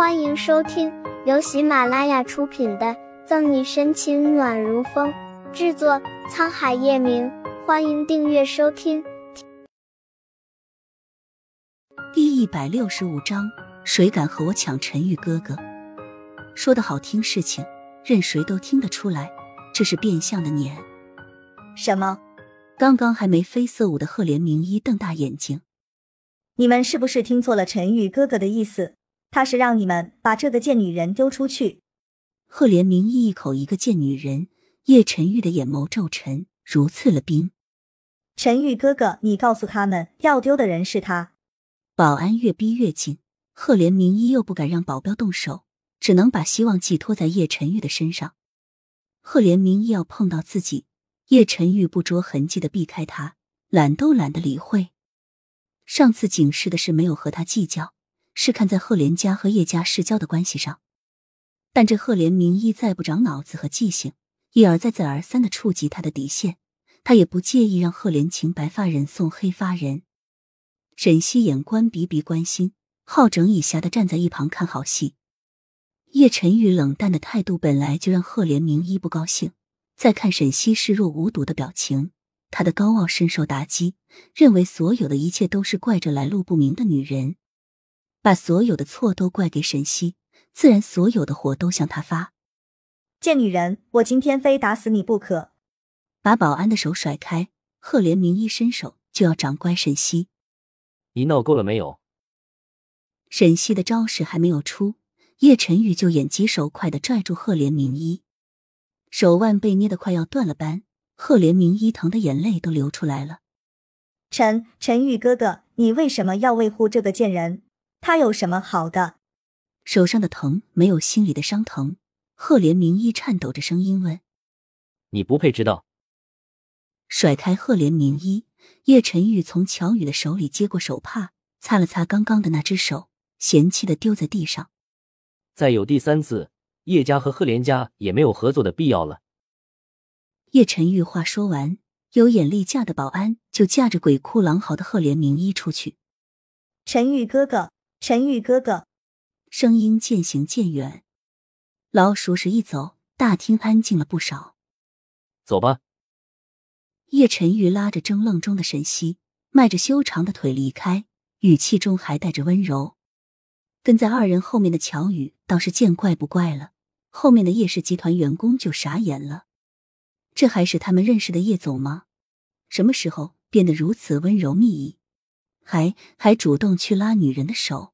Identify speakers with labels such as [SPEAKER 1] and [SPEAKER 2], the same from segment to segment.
[SPEAKER 1] 欢迎收听由喜马拉雅出品的《赠你深情暖如风》，制作沧海夜明。欢迎订阅收听。
[SPEAKER 2] 第一百六十五章，谁敢和我抢陈玉哥哥？说的好听，事情任谁都听得出来，这是变相的撵。
[SPEAKER 3] 什么？
[SPEAKER 2] 刚刚还眉飞色舞的赫连明一瞪大眼睛，
[SPEAKER 3] 你们是不是听错了陈玉哥哥的意思？他是让你们把这个贱女人丢出去。
[SPEAKER 2] 赫连明一一口一个贱女人，叶晨玉的眼眸骤沉，如刺了冰。
[SPEAKER 3] 陈玉哥哥，你告诉他们，要丢的人是他。
[SPEAKER 2] 保安越逼越紧，赫连明一又不敢让保镖动手，只能把希望寄托在叶晨玉的身上。赫连明一要碰到自己，叶晨玉不着痕迹的避开他，懒都懒得理会。上次警示的是没有和他计较。是看在赫连家和叶家世交的关系上，但这赫连明一再不长脑子和记性，一而再再而三的触及他的底线，他也不介意让赫连请白发人送黑发人。沈西眼观鼻鼻关心，好整以暇的站在一旁看好戏。叶晨宇冷淡的态度本来就让赫连明一不高兴，再看沈西视若无睹的表情，他的高傲深受打击，认为所有的一切都是怪这来路不明的女人。把所有的错都怪给沈西，自然所有的火都向他发。
[SPEAKER 3] 贱女人，我今天非打死你不可！
[SPEAKER 2] 把保安的手甩开，赫连明一伸手就要掌掴沈西。
[SPEAKER 4] 你闹够了没有？
[SPEAKER 2] 沈西的招式还没有出，叶晨宇就眼疾手快的拽住赫连明一，手腕被捏得快要断了般，赫连明一疼的眼泪都流出来了。
[SPEAKER 3] 陈陈玉哥哥，你为什么要维护这个贱人？他有什么好的？
[SPEAKER 2] 手上的疼没有心里的伤疼。赫连明一颤抖着声音问：“
[SPEAKER 4] 你不配知道。”
[SPEAKER 2] 甩开赫连明一，叶晨玉从乔宇的手里接过手帕，擦了擦刚刚的那只手，嫌弃的丢在地上。
[SPEAKER 4] 再有第三次，叶家和赫连家也没有合作的必要了。
[SPEAKER 2] 叶晨玉话说完，有眼力架的保安就架着鬼哭狼嚎的赫连明一出去。
[SPEAKER 3] 陈玉哥哥。陈玉哥哥，
[SPEAKER 2] 声音渐行渐远。老鼠屎一走，大厅安静了不少。
[SPEAKER 4] 走吧。
[SPEAKER 2] 叶晨玉拉着怔愣中的沈西，迈着修长的腿离开，语气中还带着温柔。跟在二人后面的乔宇倒是见怪不怪了，后面的叶氏集团员工就傻眼了。这还是他们认识的叶总吗？什么时候变得如此温柔蜜意？还还主动去拉女人的手，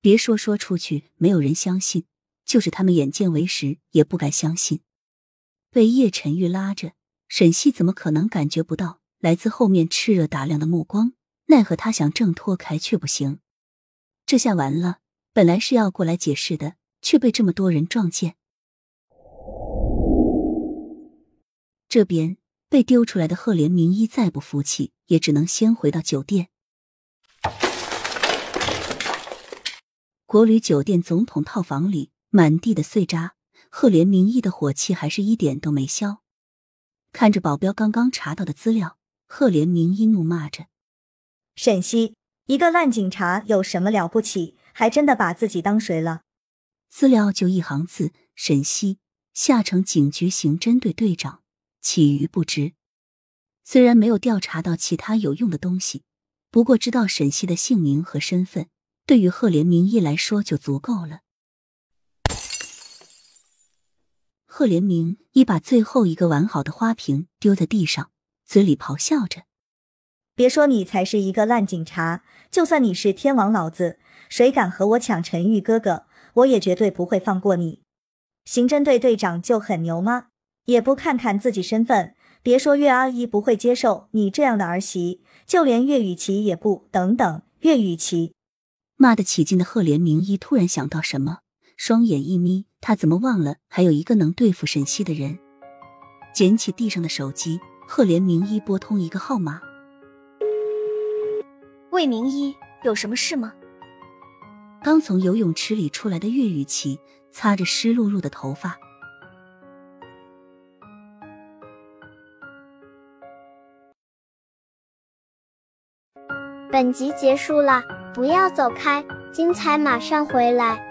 [SPEAKER 2] 别说说出去没有人相信，就是他们眼见为实也不敢相信。被叶晨玉拉着，沈西怎么可能感觉不到来自后面炽热打量的目光？奈何他想挣脱开却不行，这下完了。本来是要过来解释的，却被这么多人撞见。这边被丢出来的赫连明一再不服气，也只能先回到酒店。国旅酒店总统套房里，满地的碎渣，赫连明义的火气还是一点都没消。看着保镖刚刚查到的资料，赫连明一怒骂着：“
[SPEAKER 3] 沈西，一个烂警察有什么了不起？还真的把自己当谁了？”
[SPEAKER 2] 资料就一行字：沈西，下城警局刑侦队队长，其余不知。虽然没有调查到其他有用的东西，不过知道沈西的姓名和身份。对于赫连明一来说就足够了。赫连明一把最后一个完好的花瓶丢在地上，嘴里咆哮着：“
[SPEAKER 3] 别说你才是一个烂警察，就算你是天王老子，谁敢和我抢陈玉哥哥，我也绝对不会放过你。刑侦队队长就很牛吗？也不看看自己身份。别说岳阿姨不会接受你这样的儿媳，就连岳雨琪也不。等等，岳雨琪。”
[SPEAKER 2] 骂得起劲的赫连明一突然想到什么，双眼一眯，他怎么忘了还有一个能对付沈西的人？捡起地上的手机，赫连明一拨通一个号码：“
[SPEAKER 5] 魏明一，有什么事吗？”
[SPEAKER 2] 刚从游泳池里出来的岳雨琪擦着湿漉漉的头发。
[SPEAKER 1] 本集结束了。不要走开，精彩马上回来。